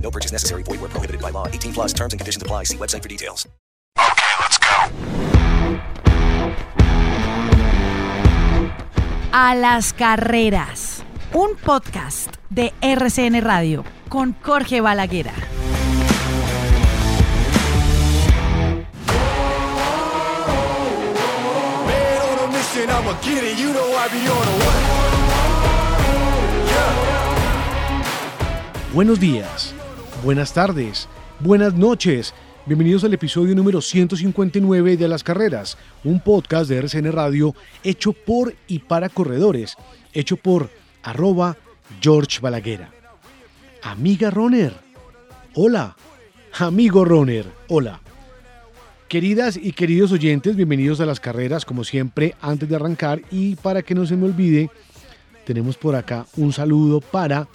No purchase necessary. Void where prohibited by law. 18 plus terms and conditions apply. See website for details. Okay, let's go. A las carreras. Un podcast de RCN Radio con Jorge Balaguera. Buenos días, buenas tardes, buenas noches. Bienvenidos al episodio número 159 de las Carreras, un podcast de RCN Radio hecho por y para corredores, hecho por arroba George Balaguera. Amiga Roner, hola. Amigo Roner, hola. Queridas y queridos oyentes, bienvenidos a las carreras, como siempre, antes de arrancar y para que no se me olvide, tenemos por acá un saludo para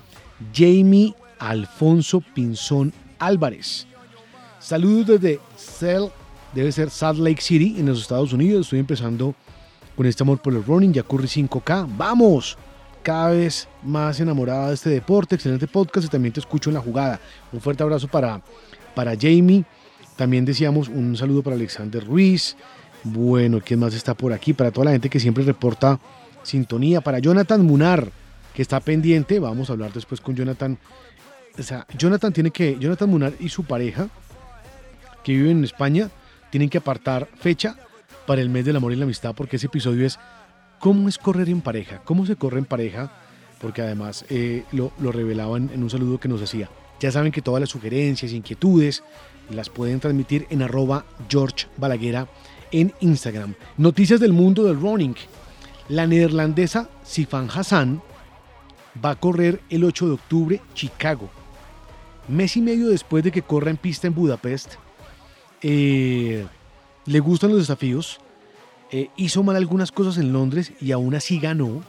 Jamie Alfonso Pinzón Álvarez. Saludos desde Cell, debe ser Salt Lake City, en los Estados Unidos. Estoy empezando con este amor por el running, ya corrí 5K. ¡Vamos! Cada vez más enamorada de este deporte, excelente podcast y también te escucho en la jugada. Un fuerte abrazo para, para Jamie. También decíamos un saludo para Alexander Ruiz. Bueno, ¿quién más está por aquí? Para toda la gente que siempre reporta sintonía. Para Jonathan Munar, que está pendiente. Vamos a hablar después con Jonathan. O sea, Jonathan tiene que. Jonathan Munar y su pareja, que viven en España, tienen que apartar fecha para el mes del amor y la amistad, porque ese episodio es cómo es correr en pareja, cómo se corre en pareja, porque además eh, lo, lo revelaban en un saludo que nos hacía. Ya saben que todas las sugerencias, inquietudes, las pueden transmitir en arroba George Balaguera en Instagram. Noticias del mundo del running. La neerlandesa Sifan Hassan va a correr el 8 de octubre Chicago. Mes y medio después de que corra en pista en Budapest, eh, le gustan los desafíos. eh, hizo mal algunas cosas en Londres y aún así ganó.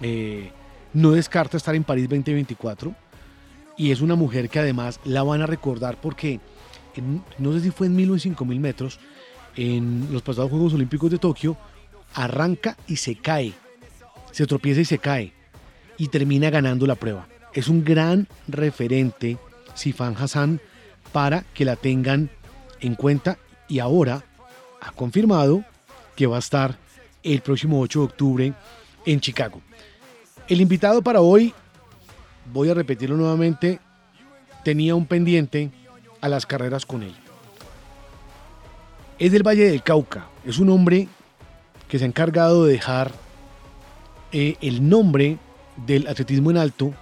Eh, no descarta estar en París 2024 y es una mujer que además la van a recordar porque no sé si fue en 1000 o en 5000 metros en los pasados Juegos Olímpicos de Tokio arranca y se cae se tropieza y se cae y termina ganando la prueba es un gran referente Sifan Hassan para que la tengan en cuenta y ahora ha confirmado que va a estar el próximo 8 de octubre en Chicago el invitado para hoy voy a repetirlo nuevamente, tenía un pendiente a las carreras con él. Es del Valle del Cauca, es un hombre que se ha encargado de dejar eh, el nombre del atletismo en alto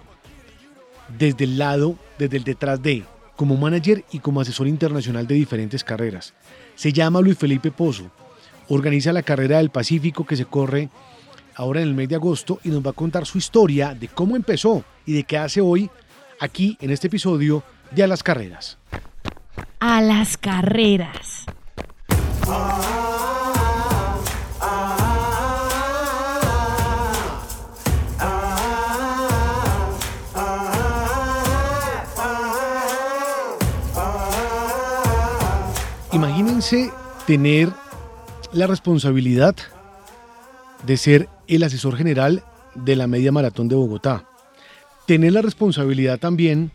desde el lado, desde el detrás de, como manager y como asesor internacional de diferentes carreras. Se llama Luis Felipe Pozo, organiza la carrera del Pacífico que se corre ahora en el mes de agosto y nos va a contar su historia de cómo empezó y de qué hace hoy aquí en este episodio de A las Carreras. A las carreras. Imagínense tener la responsabilidad de ser el asesor general de la media maratón de Bogotá. Tener la responsabilidad también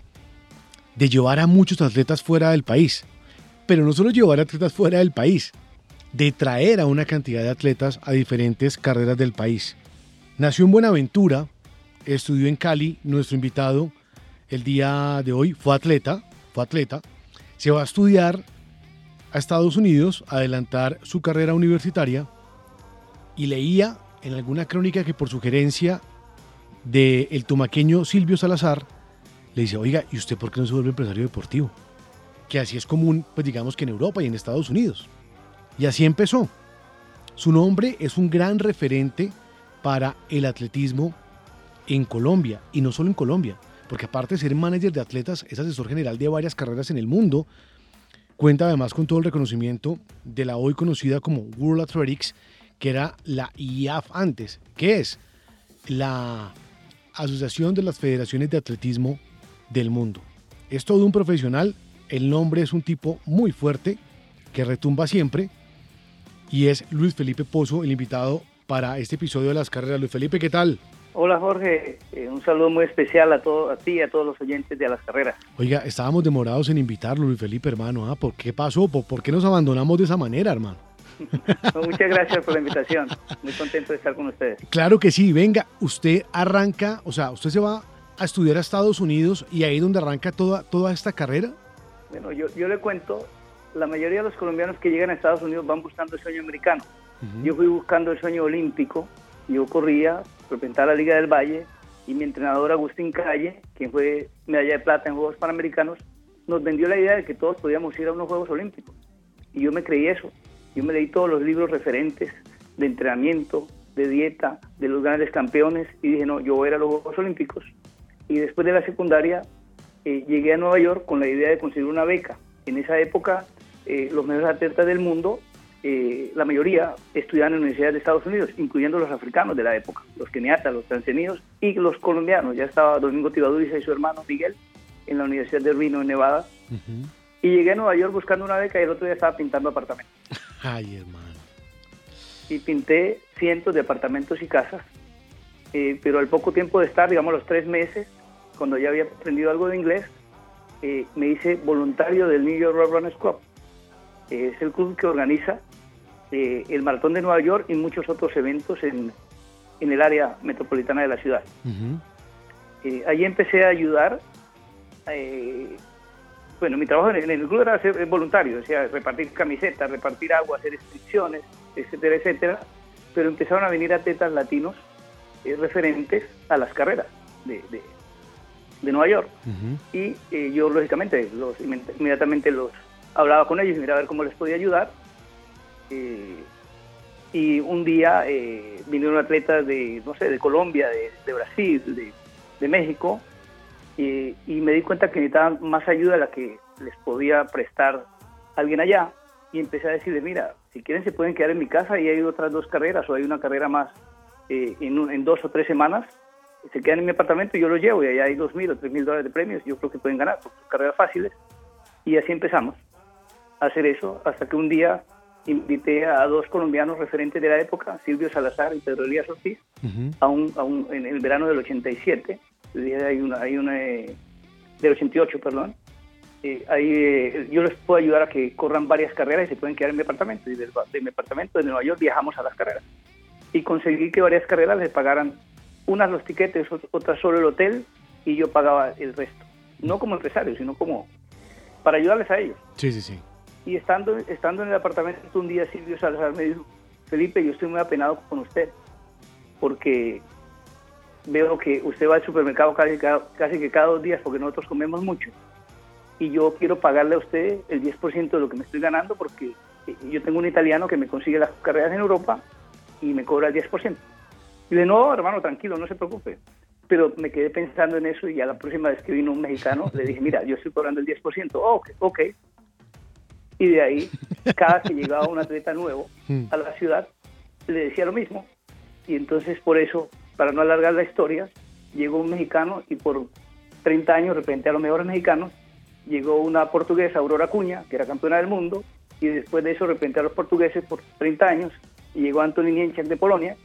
de llevar a muchos atletas fuera del país. Pero no solo llevar a atletas fuera del país, de traer a una cantidad de atletas a diferentes carreras del país. Nació en Buenaventura, estudió en Cali, nuestro invitado el día de hoy fue atleta, fue atleta, se va a estudiar a Estados Unidos a adelantar su carrera universitaria y leía en alguna crónica que por sugerencia del el tumaqueño Silvio Salazar, le dice, oiga, ¿y usted por qué no se vuelve empresario deportivo? Que así es común, pues digamos que en Europa y en Estados Unidos. Y así empezó. Su nombre es un gran referente para el atletismo en Colombia, y no solo en Colombia, porque aparte de ser manager de atletas, es asesor general de varias carreras en el mundo. Cuenta además con todo el reconocimiento de la hoy conocida como World Athletics, que era la IAF antes, que es la Asociación de las Federaciones de Atletismo del Mundo. Es todo un profesional, el nombre es un tipo muy fuerte, que retumba siempre, y es Luis Felipe Pozo, el invitado para este episodio de las carreras. Luis Felipe, ¿qué tal? Hola Jorge, eh, un saludo muy especial a, todo, a ti y a todos los oyentes de a las carreras. Oiga, estábamos demorados en invitarlo, Luis Felipe, hermano. ¿ah? ¿Por qué pasó? ¿Por, ¿Por qué nos abandonamos de esa manera, hermano? muchas gracias por la invitación. Muy contento de estar con ustedes. Claro que sí. Venga, usted arranca, o sea, usted se va a estudiar a Estados Unidos y ahí donde arranca toda, toda esta carrera. Bueno, yo, yo le cuento, la mayoría de los colombianos que llegan a Estados Unidos van buscando el sueño americano. Yo fui buscando el sueño olímpico. Yo corría, representar la Liga del Valle y mi entrenador Agustín Calle, quien fue medalla de plata en Juegos Panamericanos, nos vendió la idea de que todos podíamos ir a unos Juegos Olímpicos. Y yo me creí eso. Yo me leí todos los libros referentes de entrenamiento, de dieta, de los grandes campeones y dije, no, yo voy a ir a los Juegos Olímpicos. Y después de la secundaria eh, llegué a Nueva York con la idea de conseguir una beca. En esa época eh, los mejores atletas del mundo, eh, la mayoría estudiaban en universidades de Estados Unidos, incluyendo los africanos de la época, los keniatas, los tanzanios y los colombianos. Ya estaba Domingo Tibaduriza y su hermano Miguel en la Universidad de Reno, en Nevada. Y llegué a Nueva York buscando una beca y el otro día estaba pintando apartamentos. Ay, hermano. Y pinté cientos de apartamentos y casas. Eh, pero al poco tiempo de estar, digamos los tres meses, cuando ya había aprendido algo de inglés, eh, me hice voluntario del New York Road Runners Club. Eh, es el club que organiza eh, el Maratón de Nueva York y muchos otros eventos en, en el área metropolitana de la ciudad. Eh, allí empecé a ayudar. eh, bueno, mi trabajo en el, club era ser voluntario, o sea, repartir camisetas, repartir agua, hacer inscripciones, etcétera, etcétera. Pero empezaron a venir atletas latinos eh, referentes a las carreras de, de, de Nueva York. Y eh, yo, lógicamente, los, inmediatamente los hablaba con ellos y miraba a ver cómo les podía ayudar. Eh, y un día eh, vinieron atletas de, no sé, de Colombia, de, de Brasil, de, de México, y, y me di cuenta que necesitaban más ayuda de la que les podía prestar alguien allá. Y empecé a decirles, mira, si quieren se pueden quedar en mi casa y hay otras dos carreras o hay una carrera más eh, en, un- en dos o tres semanas. Se quedan en mi apartamento y yo los llevo y allá hay dos mil o tres mil dólares de premios. Yo creo que pueden ganar, son carreras fáciles. Y así empezamos a hacer eso hasta que un día invité a dos colombianos referentes de la época, Silvio Salazar y Pedro Elías Ortiz, a un, a un- en el verano del 87, el día hay una, hay una eh, del 88, perdón, eh, ahí eh, yo les puedo ayudar a que corran varias carreras y se pueden quedar en mi apartamento. Y del, de mi apartamento de Nueva York viajamos a las carreras. Y conseguí que varias carreras les pagaran unas los tiquetes, ot- otras solo el hotel y yo pagaba el resto. No como empresario, sino como para ayudarles a ellos. Sí, sí, sí. Y estando, estando en el apartamento un día Silvio Salazar me dijo, Felipe, yo estoy muy apenado con usted, porque veo que usted va al supermercado casi, casi que cada dos días, porque nosotros comemos mucho, y yo quiero pagarle a usted el 10% de lo que me estoy ganando, porque eh, yo tengo un italiano que me consigue las carreras en Europa y me cobra el 10%. Y le no, hermano, tranquilo, no se preocupe. Pero me quedé pensando en eso y a la próxima vez que vino un mexicano le dije, mira, yo estoy cobrando el 10%. Oh, ok, ok. Y de ahí, cada que llegaba un atleta nuevo a la ciudad, le decía lo mismo. Y entonces, por eso, para no alargar la historia, llegó un mexicano y por 30 años representé a los mejores mexicanos. Llegó una portuguesa, Aurora Cuña, que era campeona del mundo, y después de eso representé a los portugueses por 30 años. Y llegó Antoni Niemczak de Polonia,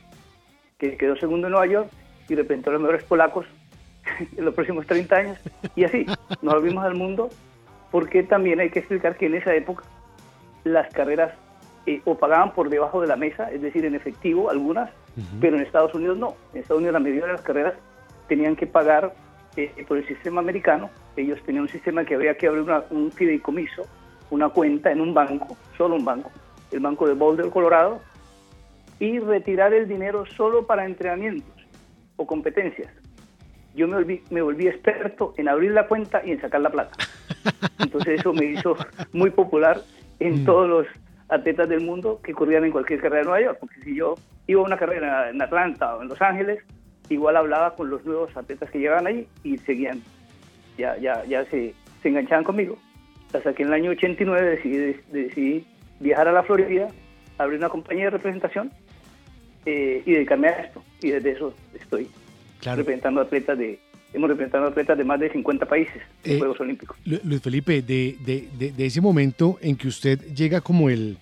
que quedó segundo en Nueva York, y representó a los mejores polacos en los próximos 30 años. Y así, nos volvimos al mundo, porque también hay que explicar que en esa época las carreras eh, o pagaban por debajo de la mesa, es decir, en efectivo algunas, pero en Estados Unidos no. En Estados Unidos la mayoría de las carreras tenían que pagar eh, por el sistema americano. Ellos tenían un sistema que había que abrir una- un fideicomiso una cuenta en un banco, solo un banco, el banco de Boulder, Colorado, y retirar el dinero solo para entrenamientos o competencias. Yo me volví, me volví experto en abrir la cuenta y en sacar la plata. Entonces eso me hizo muy popular en Mm. todos los atletas del mundo que corrían en cualquier carrera de Nueva York. Porque si yo iba a una carrera en Atlanta o en Los Ángeles, igual hablaba con los nuevos atletas que llegaban ahí y seguían, ya, ya, ya se, se enganchaban conmigo. Hasta que en el año 89 decidí, decidí viajar a la Florida, abrir una compañía de representación eh, y dedicarme a esto. Y desde eso estoy Claro. representando atletas de, hemos representado atletas de más de 50 países en Eh, Juegos Olímpicos. Lu- Luis Felipe, de, de- de- de ese momento en que usted llega como el,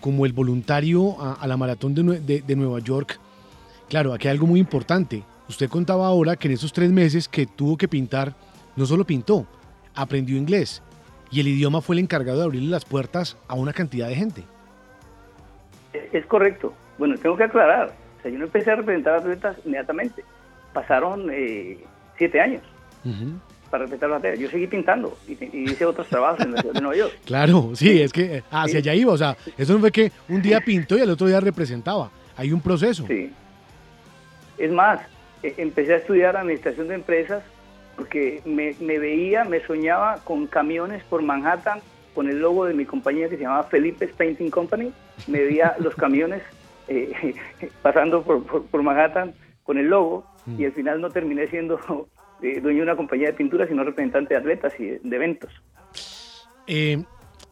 como el voluntario a, a la maratón de, Nue- de- de Nueva York, claro, aquí hay algo muy importante. Usted contaba ahora que en esos tres meses que tuvo que pintar, no solo pintó, aprendió inglés. Y el idioma fue el encargado de abrirle las puertas a una cantidad de gente. Es es correcto. Bueno, tengo que aclarar. O sea, yo no empecé a representar atletas inmediatamente. Pasaron eh, siete años para representar a los atletas. Yo seguí pintando y, y hice otros trabajos en la ciudad de Nueva York. Claro, sí, es que hacia Sí. allá iba. O sea, eso no fue que un día pintó y al otro día representaba. Hay un proceso. Sí. Es más, eh, empecé a estudiar administración de empresas porque me, me veía, me soñaba con camiones por Manhattan con el logo de mi compañía que se llamaba Felipe's Painting Company. Me veía los camiones eh, pasando por, por- por Manhattan con el logo y al final no terminé siendo eh, dueño de una compañía de pintura, sino representante de atletas y de, de eventos. Eh,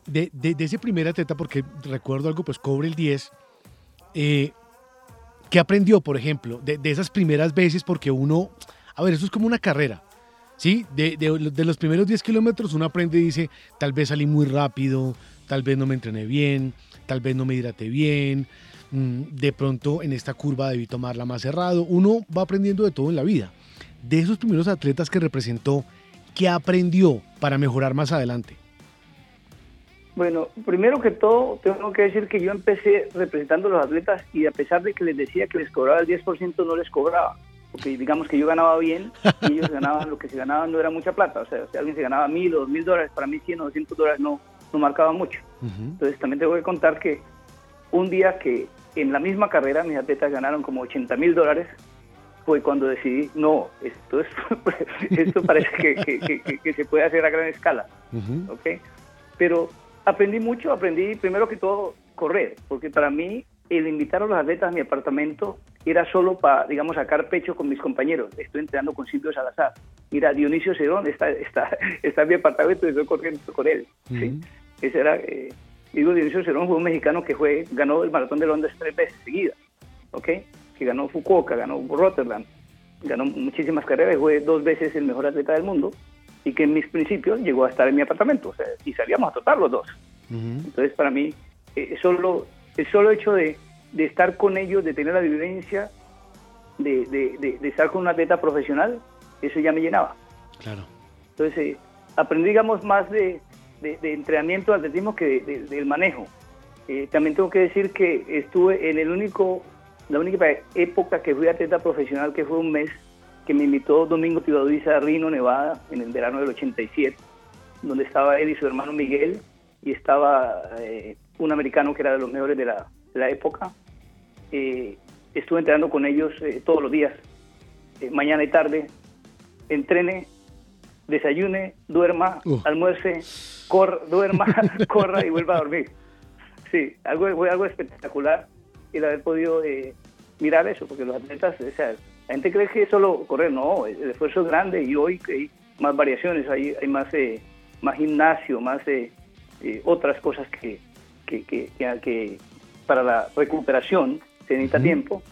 de, de- de ese primer atleta, porque recuerdo algo, pues cobre el 10. eh, ¿Qué aprendió, por ejemplo, de, de esas primeras veces? Porque uno, a ver, eso es como una carrera. ¿Sí? De, de- de los primeros 10 kilómetros uno aprende y dice, tal vez salí muy rápido, tal vez no me entrené bien, tal vez no me hidraté bien, mm, de pronto en esta curva debí tomarla más cerrado. Uno va aprendiendo de todo en la vida. De esos primeros atletas que representó, ¿qué aprendió para mejorar más adelante? Bueno, primero que todo, tengo que decir que yo empecé representando a los atletas y a pesar de que les decía que les cobraba el 10%, no les cobraba. Porque digamos que yo ganaba bien y ellos ganaban lo que se ganaban, no era mucha plata. O sea, si alguien se ganaba mil o dos mil dólares, para mí 100 o 200 dólares no, no marcaba mucho. Entonces también tengo que contar que un día que en la misma carrera mis atletas ganaron como 80 mil dólares, fue cuando decidí, no, esto, es, esto parece que, que- que- que- se puede hacer a gran escala. ¿ok? Pero aprendí mucho, aprendí primero que todo correr, porque para mí el invitar a los atletas a mi apartamento era solo para, digamos, sacar pecho con mis compañeros. Estoy entrenando con Silvio Salazar. Mira, Dionisio Cerón está, está, está en mi apartamento y estoy corriendo con él. ¿sí? Ese era, eh, digo, Dionisio Cerón fue un mexicano que fue, ganó el maratón de Londres tres veces seguidas, ¿ok? Que ganó Fukuoka, ganó Rotterdam, ganó muchísimas carreras, fue dos veces el mejor atleta del mundo y que en mis principios llegó a estar en mi apartamento, o sea, y salíamos a trotar los dos. Entonces, para mí, eh, solo, el solo hecho de, de estar con ellos, de tener la vivencia, de, de- de- de estar con un atleta profesional, eso ya me llenaba. Claro. Entonces, eh, aprendí, digamos, más de, de- de entrenamiento de atletismo que de- de- del manejo. Eh, también tengo que decir que estuve en el único, la única época que fui atleta profesional, que fue un mes, que me invitó Domingo Tibaduiza a Reno, Nevada, en el verano del 87, donde estaba él y su hermano Miguel, y estaba eh, un americano que era de los mejores de la, de la época. Eh, estuve entrenando con ellos todos los días, mañana y tarde, entrene, desayune, duerma, Uh. almuerce, corra, duerma, corra y vuelva a dormir. Sí, algo, fue algo espectacular el haber podido eh, mirar eso, porque los atletas, o sea, la gente cree que es solo correr, no, el esfuerzo es grande y hoy hay más variaciones, hay, hay más, eh, más gimnasio, más eh, eh, otras cosas que, que, que, que- para la recuperación se necesita tiempo.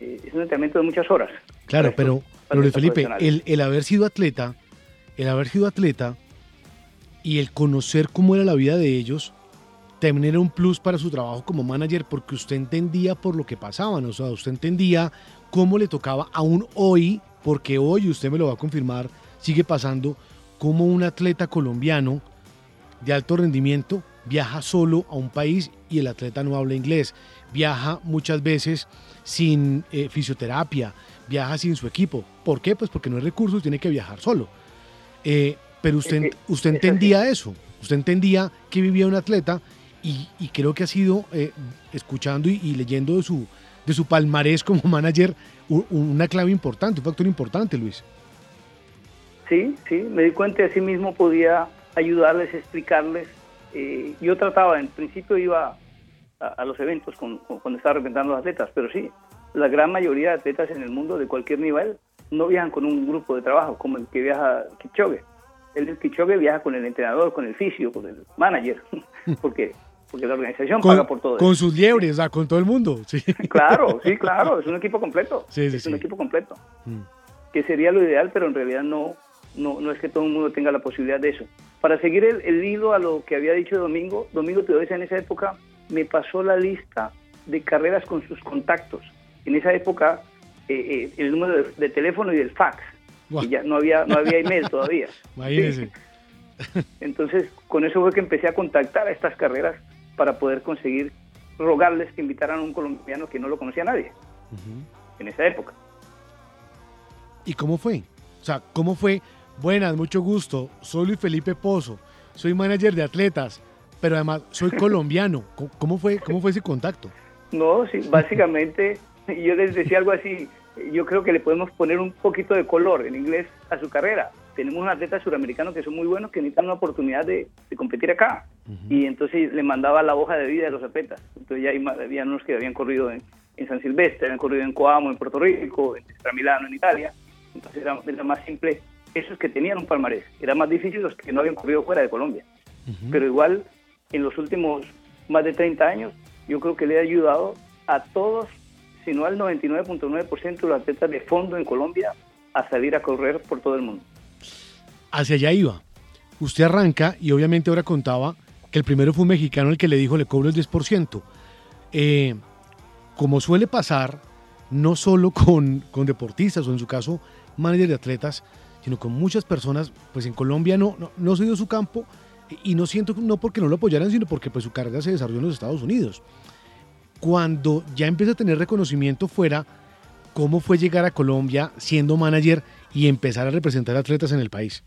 Eh, es un entrenamiento de muchas horas. Claro, pero, pero Felipe, el, el haber sido atleta, el haber sido atleta y el conocer cómo era la vida de ellos, también era un plus para su trabajo como manager porque usted entendía por lo que pasaban, o sea, usted entendía cómo le tocaba aún hoy, porque hoy, usted me lo va a confirmar, sigue pasando como un atleta colombiano de alto rendimiento viaja solo a un país y el atleta no habla inglés, viaja muchas veces sin eh, fisioterapia, viaja sin su equipo. ¿Por qué? Pues porque no hay recursos, tiene que viajar solo. Eh, pero usted, usted es entendía eso. Usted entendía que vivía un atleta y, y creo que ha sido, eh, escuchando y, y, leyendo de su, de su palmarés como manager, una clave importante, un factor importante, Luis. Sí, sí, me di cuenta que así mismo podía ayudarles, explicarles. Eh, yo trataba, en principio iba a, a los eventos con, con, cuando estaba representando a los atletas, pero sí, la gran mayoría de atletas en el mundo de cualquier nivel no viajan con un grupo de trabajo como el que viaja Kipchoge. El Kipchoge viaja con el entrenador, con el fisio, con el manager, porque porque la organización con, paga por todo. Con eso. sus liebres, ah, con todo el mundo. Sí. Claro, sí, claro, es un equipo completo. Sí, sí, es un equipo completo. Mm. Que sería lo ideal, pero en realidad no, no, no es que todo el mundo tenga la posibilidad de eso. Para seguir el, el hilo a lo que había dicho Domingo, Domingo Teodesa en esa época me pasó la lista de carreras con sus contactos. En esa época, eh, eh, el número de, de, teléfono y del fax. Y ya no había, no había email todavía. Imagínese. Sí. Entonces, con eso fue que empecé a contactar a estas carreras para poder conseguir rogarles que invitaran a un colombiano que no lo conocía nadie uh -huh. en esa época. ¿Y cómo fue? O sea, ¿cómo fue? Buenas, mucho gusto. Soy Luis Felipe Pozo. Soy manager de atletas, pero además soy colombiano. ¿Cómo fue, cómo fue ese contacto? No, sí, básicamente yo les decía algo así. Yo creo que le podemos poner un poquito de color en inglés a su carrera. Tenemos unos atletas suramericanos que son muy buenos que necesitan una oportunidad de, de competir acá. Uh -huh. Y entonces le mandaba la hoja de vida de los atletas. Entonces ya había unos que habían corrido en, en, San Silvestre, habían corrido en Coamo, en Puerto Rico, en Milano, en Italia. Entonces era, era, más simple esos que tenían un palmarés. Era más difícil los que no habían corrido fuera de Colombia. Uh -huh. Pero igual, en los últimos más de 30 años, yo creo que le ha ayudado a todos, si no al 99.9% de los atletas de fondo en Colombia, a salir a correr por todo el mundo. Hacia allá iba. Usted arranca y obviamente ahora contaba que el primero fue un mexicano el que le dijo le cobro el 10%. Eh, como suele pasar, no solo con, con, deportistas o en su caso manager de atletas, sino con muchas personas, pues en Colombia no, no, no se dio su campo y no siento, no porque no lo apoyaran, sino porque pues su carrera se desarrolló en los Estados Unidos. Cuando ya empieza a tener reconocimiento fuera, ¿cómo fue llegar a Colombia siendo manager y empezar a representar atletas en el país?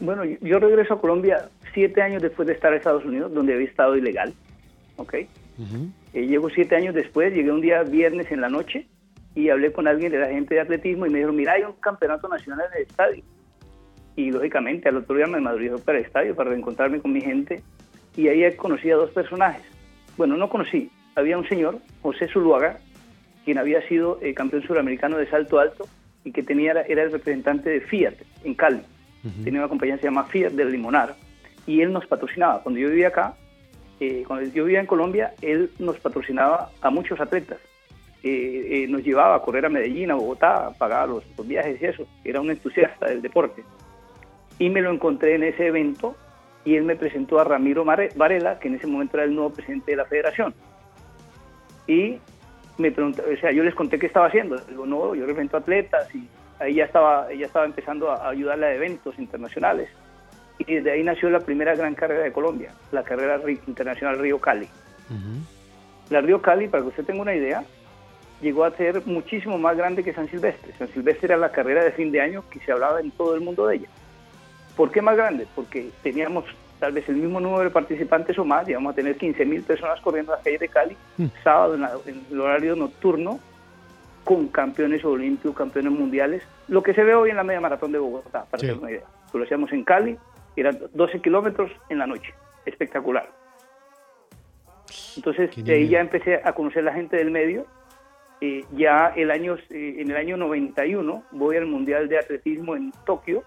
Bueno, yo regreso a Colombia siete años después de estar en Estados Unidos, donde había estado ilegal, ¿ok? Uh -huh. eh, llego siete años después, llegué un día viernes en la noche y hablé con alguien de la gente de atletismo y me dijeron, mira, hay un campeonato nacional en el estadio. Y lógicamente al otro día me madrugué para el estadio para reencontrarme con mi gente y ahí conocí a dos personajes. Bueno, no conocí, había un señor, José Zuluaga, quien había sido eh, campeón suramericano de salto alto y que tenía, era el representante de Fiat en Cali. Uh -huh. Tenía una compañía que se llama Fiat del Limonar y él nos patrocinaba. Cuando yo vivía acá, eh, cuando yo vivía en Colombia, él nos patrocinaba a muchos atletas. Eh, eh, nos llevaba a correr a Medellín, a Bogotá, pagaba los, los, viajes y eso. Era un entusiasta del deporte. Y me lo encontré en ese evento y él me presentó a Ramiro Varela, que en ese momento era el nuevo presidente de la federación. Y me preguntó, o sea, yo les conté qué estaba haciendo. Digo, no, yo represento atletas y ahí ya estaba, ella estaba empezando a ayudarle a eventos internacionales. Y desde ahí nació la primera gran carrera de Colombia, la carrera internacional Río Cali. Uh -huh. La Río Cali, para que usted tenga una idea, llegó a ser muchísimo más grande que San Silvestre. San Silvestre era la carrera de fin de año que se hablaba en todo el mundo de ella. ¿Por qué más grande? Porque teníamos tal vez el mismo número de participantes o más, íbamos a tener 15 mil personas corriendo las calles de Cali, mm. sábado en, la, en, el horario nocturno, con campeones olímpicos, campeones mundiales, lo que se ve hoy en la media maratón de Bogotá, para sí. tener una idea. Lo hacíamos en Cali, eran 12 kilómetros en la noche, espectacular. Entonces, de ahí ya empecé a conocer la gente del medio. Eh, ya el año, eh, en el año 91 voy al Mundial de Atletismo en Tokio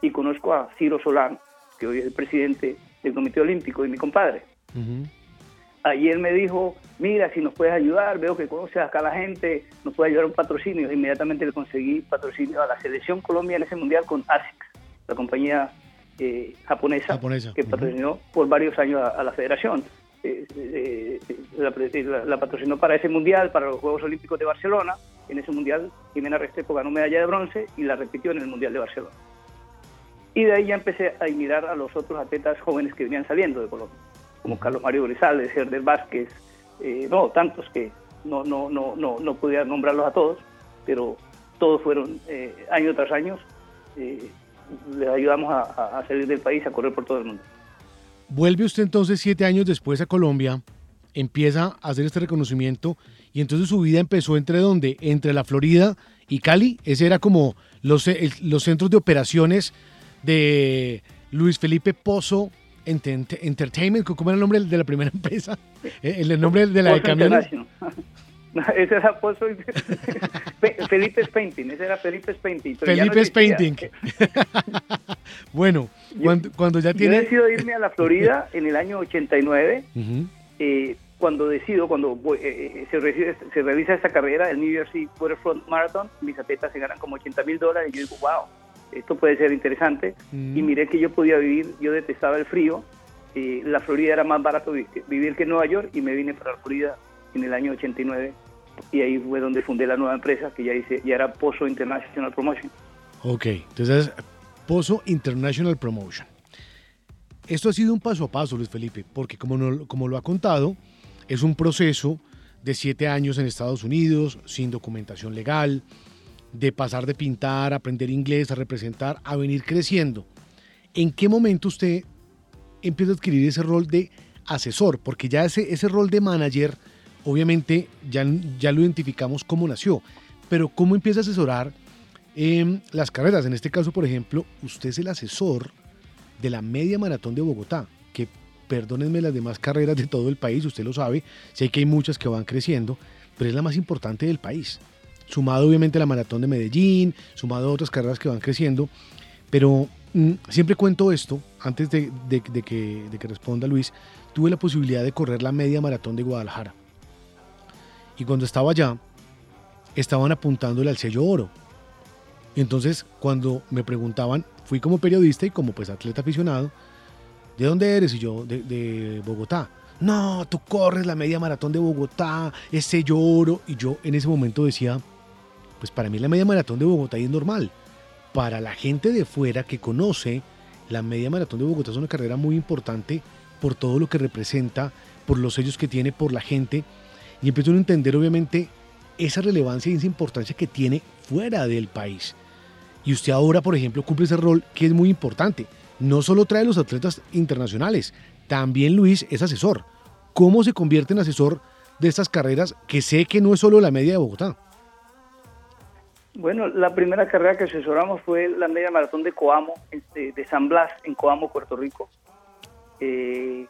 y conozco a Ciro Solán, que hoy es el presidente del Comité Olímpico y mi compadre. Uh -huh. Ayer me dijo, mira, si nos puedes ayudar, veo que conoces acá a la gente, nos puede ayudar un patrocinio. Inmediatamente le conseguí patrocinio a la Selección Colombia en ese mundial con ASICS, la compañía eh, japonesa, japonesa, que patrocinó uh -huh. por varios años a, a la federación. Eh, eh, la, la, la, patrocinó para ese mundial, para los Juegos Olímpicos de Barcelona. En ese mundial, Jimena Restrepo ganó medalla de bronce y la repitió en el Mundial de Barcelona. Y de ahí ya empecé a mirar a los otros atletas jóvenes que venían saliendo de Colombia, como Carlos Mario Grisales, Herder Vázquez, eh, no, tantos que no, no, no, no, no podía nombrarlos a todos, pero todos fueron eh, año tras año eh, les ayudamos a, a salir del país, a correr por todo el mundo. Vuelve usted entonces siete años después a Colombia, empieza a hacer este reconocimiento y entonces su vida empezó entre dónde? Entre la Florida y Cali. Ese era como los, los centros de operaciones de Luis Felipe Pozo Entertainment, ¿cómo era el nombre de la primera empresa? Eh, el, nombre de la de camiones. ese era Pozo Felipe's Painting, ese era Felipe's Painting. Felipe's Painting. bueno, cuando, ya tiene... Yo decido irme a la Florida en el año 89. eh, cuando decido, cuando eh, eh, se, realiza esta carrera, el New York City Waterfront Marathon, mis atletas se ganan como 80 mil dólares y yo digo, wow, esto puede ser interesante. Y miré que yo podía vivir, yo detestaba el frío, eh, la Florida era más barato vivir que Nueva York y me vine para la Florida en el año 89 y ahí fue donde fundé la nueva empresa que ya, hice, ya era Pozo International Promotion. Ok, entonces Pozo International Promotion. Esto ha sido un paso a paso, Luis Felipe, porque como, como lo ha contado, es un proceso de siete años en Estados Unidos, sin documentación legal, de pasar de pintar, aprender inglés, a representar, a venir creciendo. ¿En qué momento usted empieza a adquirir ese rol de asesor? Porque ya ese, ese rol de manager, obviamente, ya, ya lo identificamos cómo nació. Pero ¿cómo empieza a asesorar eh, las carreras? En este caso, por ejemplo, usted es el asesor de la media maratón de Bogotá, que perdónenme las demás carreras de todo el país, usted lo sabe, sé que hay muchas que van creciendo, pero es la más importante del país. Sumado obviamente a la maratón de Medellín, sumado a otras carreras que van creciendo, pero mm, siempre cuento esto, antes de, que, de que responda Luis, tuve la posibilidad de correr la media maratón de Guadalajara. Y cuando estaba allá, estaban apuntándole al sello oro. Entonces, cuando me preguntaban, fui como periodista y como pues atleta aficionado, ¿de dónde eres? Y yo, de, Bogotá. No, tú corres la media maratón de Bogotá, ese lloro. Y yo en ese momento decía, pues para mí la media maratón de Bogotá es normal. Para la gente de fuera que conoce, la media maratón de Bogotá es una carrera muy importante por todo lo que representa, por los sellos que tiene, por la gente. Y empiezo a entender obviamente esa relevancia y esa importancia que tiene fuera del país. Y usted ahora, por ejemplo, cumple ese rol que es muy importante. No solo trae los atletas internacionales, también Luis es asesor. ¿Cómo se convierte en asesor de estas carreras que sé que no es solo la media de Bogotá? Bueno, la primera carrera que asesoramos fue la media maratón de Coamo, este, de San Blas, en Coamo, Puerto Rico. Eh,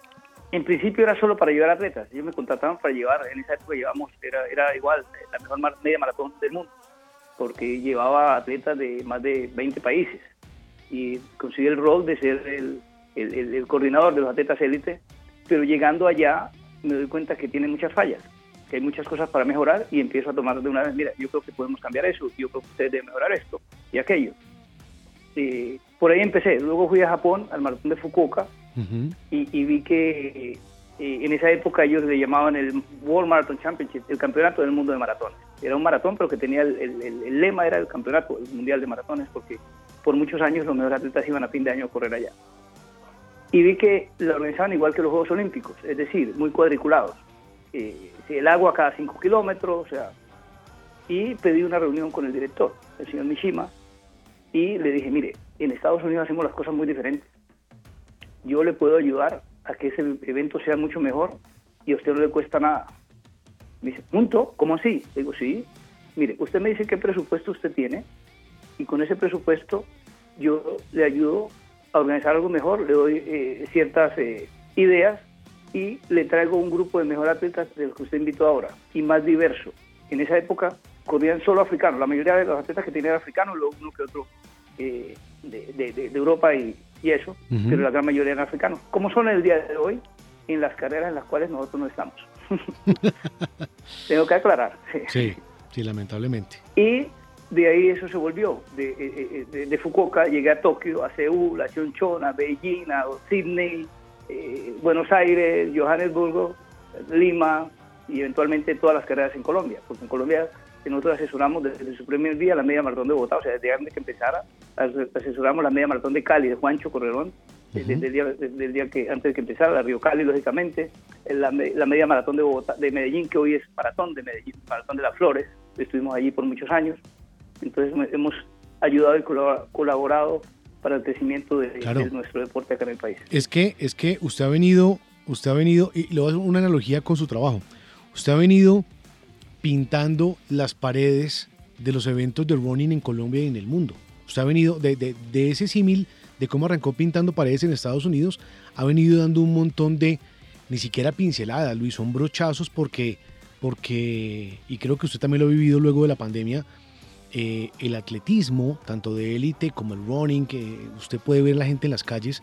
en principio era solo para llevar atletas. Ellos me contrataban para llevar, en esa época llevamos, era, era igual, la mejor media maratón del mundo porque llevaba atletas de más de 20 países y conseguí el rol de ser el, el, coordinador de los atletas élite, pero llegando allá me doy cuenta que tiene muchas fallas, que hay muchas cosas para mejorar y empiezo a tomar de una vez, mira, yo creo que podemos cambiar eso, yo creo que ustedes deben mejorar esto y aquello. y por ahí empecé, luego fui a Japón, al maratón de Fukuoka, y, y, vi que eh, en esa época ellos le llamaban el World Marathon Championship, el campeonato del mundo de maratones. Era un maratón, pero que tenía el, lema era el campeonato el mundial de maratones, porque por muchos años los mejores atletas iban a fin de año a correr allá. Y vi que lo organizaban igual que los Juegos Olímpicos, es decir, muy cuadriculados. Eh, el agua cada 5 kilómetros, o sea. Y pedí una reunión con el director, el señor Mishima, y le dije, mire, en Estados Unidos hacemos las cosas muy diferentes. Yo le puedo ayudar a que ese evento sea mucho mejor y a usted no le cuesta nada. Me dice, ¿punto? ¿Cómo así? Le digo, sí. Mire, usted me dice qué presupuesto usted tiene y con ese presupuesto yo le ayudo a organizar algo mejor, le doy eh, ciertas eh, ideas y le traigo un grupo de mejores atletas de los que usted invitó ahora y más diverso. En esa época corrían solo africanos, la mayoría de los atletas que tenían africanos, lo uno que otro eh, de, de, Europa y, y eso, pero la gran mayoría eran africanos, como son el día de hoy en las carreras en las cuales nosotros no estamos. Tengo que aclarar. Sí, sí, lamentablemente. Y de ahí eso se volvió. De, eh, eh, de, Fukuoka llegué a Tokio, a Seúl, a Chonchon, a Beijing, a Sydney, eh, Buenos Aires, Johannesburgo, Lima y eventualmente todas las carreras en Colombia, porque en Colombia nosotros asesoramos desde su primer día la media maratón de Bogotá, o sea, desde antes que empezara, asesoramos la media maratón de Cali, de Juancho Correrón, desde, el día, desde, el día, que antes de que empezara, la Río Cali, lógicamente, la, la, media maratón de Bogotá, de Medellín, que hoy es maratón de Medellín, maratón de las Flores, estuvimos allí por muchos años, entonces hemos ayudado y colaborado para el crecimiento de, Claro. de nuestro deporte acá en el país. Es que, es que usted ha venido, usted ha venido, y le voy a hacer una analogía con su trabajo. Usted ha venido pintando las paredes de los eventos de running en Colombia y en el mundo. Usted ha venido de, de- de ese símil de cómo arrancó pintando paredes en Estados Unidos, ha venido dando un montón de, ni siquiera pinceladas, Luis, son brochazos porque, porque, y creo que usted también lo ha vivido luego de la pandemia, eh, el atletismo, tanto de élite como el running, que usted puede ver la gente en las calles,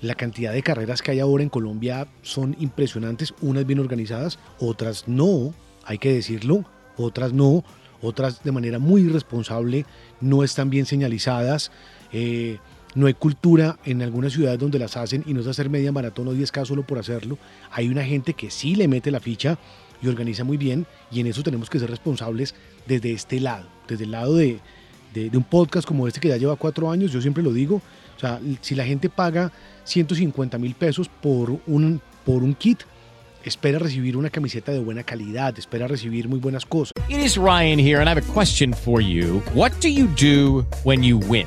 la cantidad de carreras que hay ahora en Colombia son impresionantes, unas bien organizadas, otras no, hay que decirlo, otras no, otras de manera muy irresponsable, no están bien señalizadas, eh, no hay cultura en algunas ciudades donde las hacen y no es hacer media maratón o 10K solo por hacerlo. Hay una gente que sí le mete la ficha y organiza muy bien y en eso tenemos que ser responsables desde este lado, desde el lado de, de- de un podcast como este que ya lleva cuatro años, yo siempre lo digo, o sea, si la gente paga 150 mil pesos por un, por un kit, espera recibir una camiseta de buena calidad, espera recibir muy buenas cosas. It is Ryan here, and I have a question for you. What do you do when you win?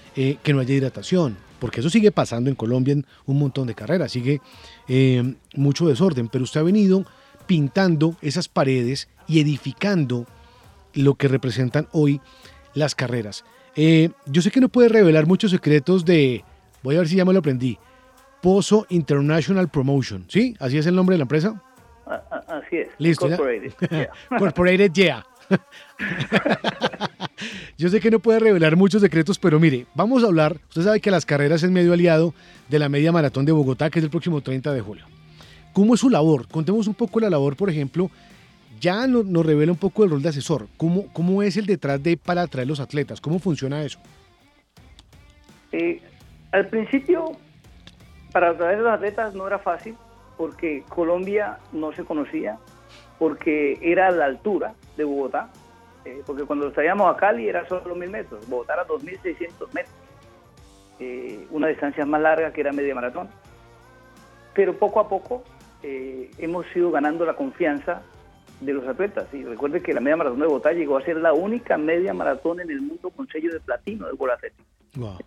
eh, que no haya hidratación, porque eso sigue pasando en Colombia en un montón de carreras, sigue eh, mucho desorden, pero usted ha venido pintando esas paredes y edificando lo que representan hoy las carreras. Eh, yo sé que no puede revelar muchos secretos de, voy a ver si ya me lo aprendí, Pozo International Promotion, ¿sí? ¿Así es el nombre de la empresa? Así es. Listo, ya. Incorporated, yeah. Corporated Yeah. Yo sé que no puede revelar muchos secretos, pero mire, vamos a hablar. Usted sabe que las carreras es medio aliado de la media maratón de Bogotá, que es el próximo 30 de julio. ¿Cómo es su labor? Contemos un poco la labor, por ejemplo. Ya no- nos revela un poco el rol de asesor. ¿Cómo, ¿Cómo es el detrás de para atraer los atletas? ¿Cómo funciona eso? Eh, al principio, para atraer a los atletas no era fácil porque Colombia no se conocía, porque era a la altura de Bogotá, eh, porque cuando traíamos a Cali era solo mil metros, Bogotá era 2.600 metros, eh, una distancia más larga que era media maratón. Pero poco a poco eh, hemos ido ganando la confianza de los atletas. Y recuerde que la media maratón de Bogotá llegó a ser la única media maratón en el mundo con sello de platino del World Athletics.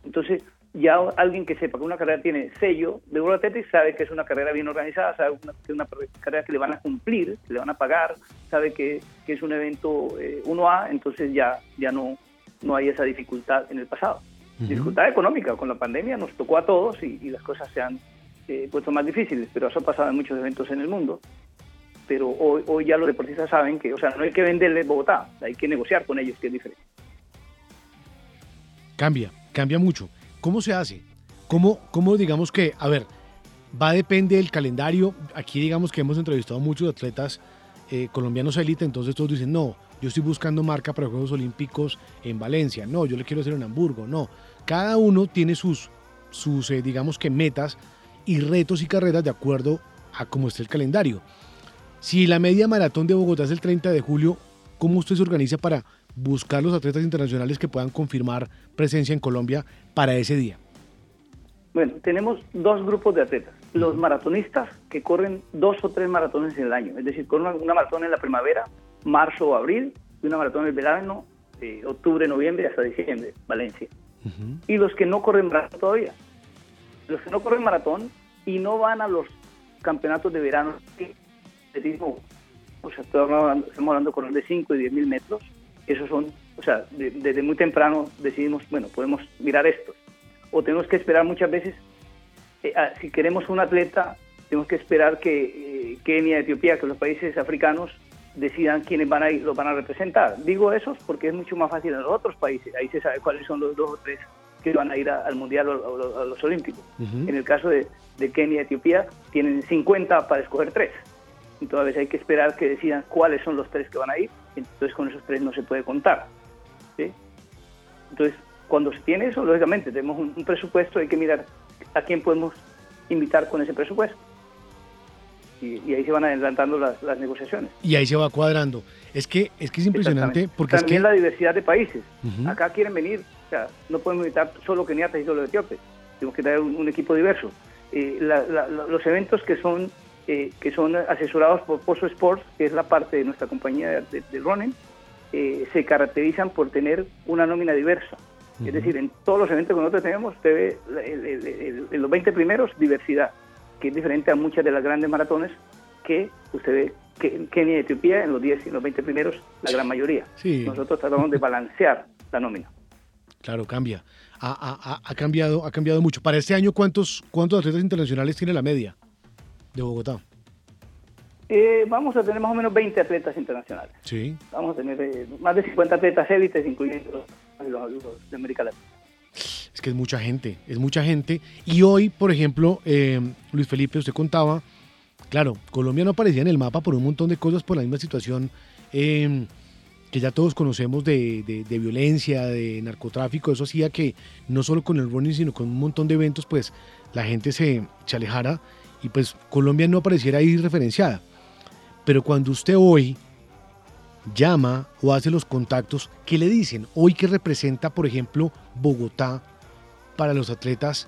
Entonces, ya alguien que sepa que una carrera tiene sello de World Athletics sabe que es una carrera bien organizada, sabe una- que es una carrera que le van a cumplir, que le van a pagar, sabe que, que es un evento eh, 1A, entonces ya, ya no, no hay esa dificultad en el pasado. Dificultad económica, con la pandemia nos tocó a todos y, y las cosas se han eh, puesto más difíciles, pero eso ha pasado en muchos eventos en el mundo. Pero hoy, hoy ya los deportistas saben que, o sea, no hay que venderles Bogotá, hay que negociar con ellos, que es diferente. Cambia, cambia mucho. ¿Cómo se hace? ¿Cómo, cómo digamos que, a ver, va a depender del calendario? Aquí digamos que hemos entrevistado a muchos atletas eh, colombianos élite, entonces todos dicen, no, yo estoy buscando marca para Juegos Olímpicos en Valencia, no, yo le quiero hacer en Hamburgo, no. Cada uno tiene sus, sus eh, digamos que metas y retos y carreras de acuerdo a cómo esté el calendario. Si la media maratón de Bogotá es el 30 de julio, ¿cómo usted se organiza para buscar los atletas internacionales que puedan confirmar presencia en Colombia para ese día? Bueno, tenemos dos grupos de atletas. Los maratonistas que corren dos o tres maratones en el año, es decir, corren una, maratón en la primavera, marzo o abril, y una maratón en el verano, eh, octubre, noviembre hasta diciembre, Valencia. Y los que no corren maratón todavía. Los que no corren maratón y no van a los campeonatos de verano, o sea, estamos hablando, estamos hablando de 5 y 10 mil metros, esos son, o sea, de- desde muy temprano decidimos, bueno, podemos mirar estos. O tenemos que esperar muchas veces, eh, ah, si queremos un atleta, tenemos que esperar que eh, Kenia, Etiopía, que los países africanos decidan quiénes van a ir, los van a representar. Digo esos porque es mucho más fácil en los otros países, ahí se sabe cuáles son los dos o tres que van a ir a- al Mundial o a los Olímpicos. En el caso de, de Kenia y Etiopía, tienen 50 para escoger tres. Entonces hay que esperar que decidan cuáles son los tres que van a ir. Entonces con esos tres no se puede contar. ¿sí? Entonces, cuando se tiene eso, lógicamente tenemos un, un presupuesto, hay que mirar a quién podemos invitar con ese presupuesto. Y, y ahí se van adelantando las, las negociaciones. Y ahí se va cuadrando. Es que es, que es impresionante porque es También que... la diversidad de países. Ujú. Acá quieren venir, o sea, no podemos invitar solo keniatas y solo etíopes, tenemos que traer un, un equipo diverso. Eh, la- la- los eventos que son eh, que son asesorados por Pozo Sports, que es la parte de nuestra compañía de, de- de running, eh, se caracterizan por tener una nómina diversa. Es decir, en todos los eventos que nosotros tenemos, usted ve la- el- el- el- en los 20 primeros diversidad, que es diferente a muchas de las grandes maratones que usted ve que en Kenia y Etiopía en los 10 y en los 20 primeros, la gran mayoría. Sí. Nosotros tratamos de balancear la nómina. Claro, cambia. Ha- ha- ha cambiado, ha cambiado mucho. Para este año, ¿cuántos, ¿cuántos atletas internacionales tiene la media de Bogotá? Eh, vamos a tener más o menos 20 atletas internacionales. Sí. Vamos a tener eh, más de 50 atletas élites, incluyendo los, los de América Latina. Es que es mucha gente, es mucha gente. Y hoy, por ejemplo, eh, Luis Felipe, usted contaba, claro, Colombia no aparecía en el mapa por un montón de cosas, por la misma situación eh, que ya todos conocemos de, de- de violencia, de narcotráfico. Eso hacía que no solo con el running, sino con un montón de eventos, pues la gente se, se alejara y pues Colombia no apareciera ahí referenciada. Pero cuando usted hoy llama o hace los contactos, ¿qué le dicen? Hoy que representa, por ejemplo, Bogotá para los atletas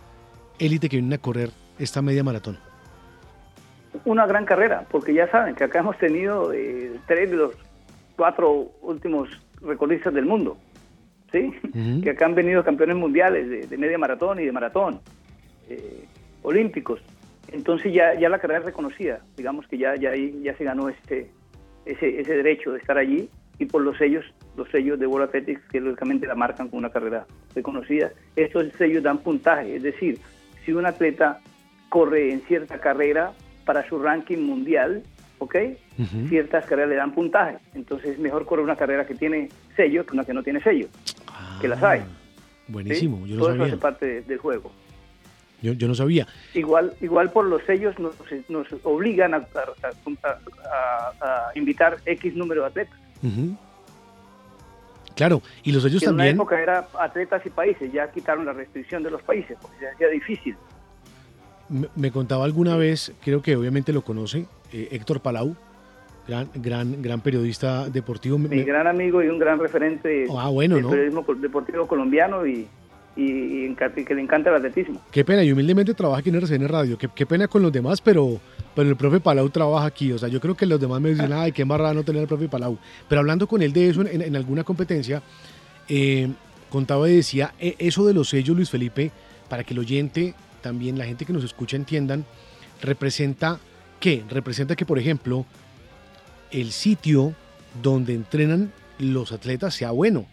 élite que vienen a correr esta media maratón. Una gran carrera, porque ya saben que acá hemos tenido eh, tres de los cuatro últimos recordistas del mundo, ¿sí? Que acá han venido campeones mundiales de, de media maratón y de maratón, eh, olímpicos. Entonces ya, ya la carrera es reconocida, digamos que ya, ya, ahí ya se ganó este, ese, ese derecho de estar allí y por los sellos, los sellos de World Athletics que lógicamente la marcan con una carrera reconocida. Estos sellos dan puntaje, es decir, si un atleta corre en cierta carrera para su ranking mundial, ¿ok? Ciertas carreras le dan puntaje, entonces es mejor correr una carrera que tiene sello que una que no tiene sello, que las hay. ¿sí? Buenísimo, yo Todo eso hace parte de- del juego. Yo, yo no sabía. Igual, igual por los sellos nos, nos obligan a, a- a- a- a invitar X número de atletas. Claro, y los sellos Que en una también. época era atletas y países, ya quitaron la restricción de los países, porque se hacía difícil. Me, me contaba alguna vez, creo que obviamente lo conoce, eh, Héctor Palau, gran, gran, gran periodista deportivo. Mi me- gran amigo y un gran referente Ah, bueno, del ¿no? periodismo deportivo colombiano y, y- y que le encanta el atletismo. Qué pena, y humildemente trabaja aquí en RCN Radio. Qué, qué pena con los demás, pero, pero el profe Palau trabaja aquí. O sea, yo creo que los demás me dicen, ay, qué embarrada no tener al profe Palau. Pero hablando con él de eso en, en alguna competencia, eh, contaba y decía, "E- eso de los sellos, Luis Felipe, para que el oyente, también la gente que nos escucha entiendan, representa qué? Representa que, por ejemplo, el sitio donde entrenan los atletas sea bueno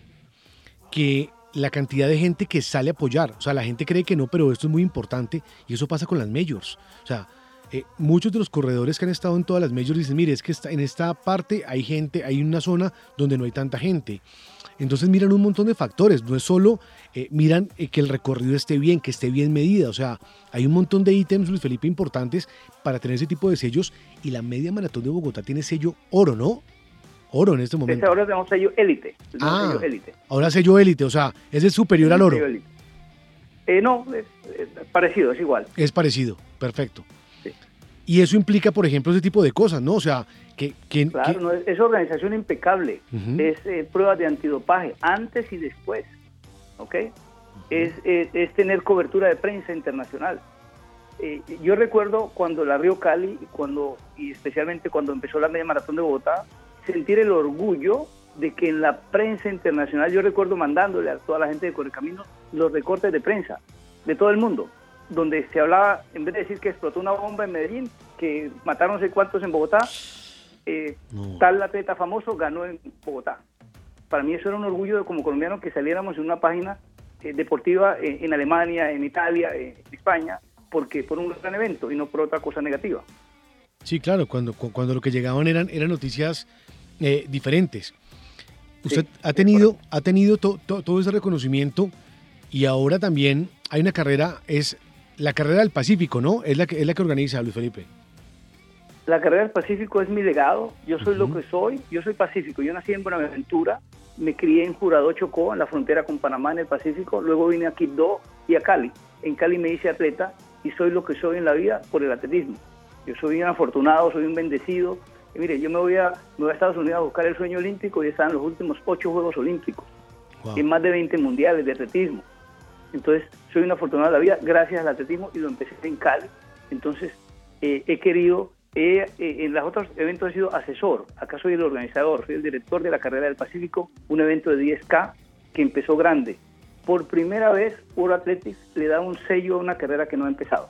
que la cantidad de gente que sale a apoyar. O sea, la gente cree que no, pero esto es muy importante y eso pasa con las majors. O sea, eh, muchos de los corredores que han estado en todas las majors dicen, mire, es que en esta parte hay gente, hay una zona donde no hay tanta gente. Entonces miran un montón de factores, no es solo eh, miran eh, que el recorrido esté bien, que esté bien medida, o sea, hay un montón de ítems, Luis Felipe, importantes para tener ese tipo de sellos y la media maratón de Bogotá tiene sello oro, ¿no? Oro en este momento. Ahora tenemos sello élite. Ah, sello élite. ahora sello élite, o sea, ese es superior al oro. Eh, no, es, es parecido, es igual. Es parecido, perfecto. Y eso implica, por ejemplo, ese tipo de cosas, ¿no? O sea, que... que- Claro, que- no, es, organización impecable. Es eh, pruebas de antidopaje antes y después. ¿Ok? es, es- es tener cobertura de prensa internacional. Eh, yo recuerdo cuando la Río Cali, cuando, y especialmente cuando empezó la media maratón de Bogotá, sentir el orgullo de que en la prensa internacional, yo recuerdo mandándole a toda la gente de Correcaminos los recortes de prensa de todo el mundo, donde se hablaba, en vez de decir que explotó una bomba en Medellín, que mataron no sé cuántos en Bogotá, eh, tal atleta famoso ganó en Bogotá. Para mí eso era un orgullo como colombiano que saliéramos en una página eh, deportiva eh, en Alemania, en Italia, eh, en España, porque por un gran evento y no por otra cosa negativa. Sí, claro, cuando, cu- cuando lo que llegaban eran, eran noticias eh, diferentes. Usted ha tenido, ha tenido to- to- todo ese reconocimiento y ahora también hay una carrera, es la carrera del Pacífico, ¿no? Es la que, es la que organiza Luis Felipe. La carrera del Pacífico es mi legado, yo soy lo que soy, yo soy pacífico, yo nací en Buenaventura, me crié en Jurado Chocó, en la frontera con Panamá en el Pacífico, luego vine a Quibdó y a Cali. En Cali me hice atleta y soy lo que soy en la vida por el atletismo. Yo soy un afortunado, soy un bendecido. Y mire, yo me voy, a, me voy a Estados Unidos a buscar el sueño olímpico y están los últimos ocho Juegos Olímpicos Wow. y más de 20 mundiales de atletismo. Entonces, soy un afortunado de la vida gracias al atletismo y lo empecé en Cali. Entonces, eh, he querido, he- eh, en los otros eventos he sido asesor. Acá soy el organizador, soy el director de la Carrera del Pacífico, un evento de 10K que empezó grande. Por primera vez, World Athletics le da un sello a una carrera que no ha empezado.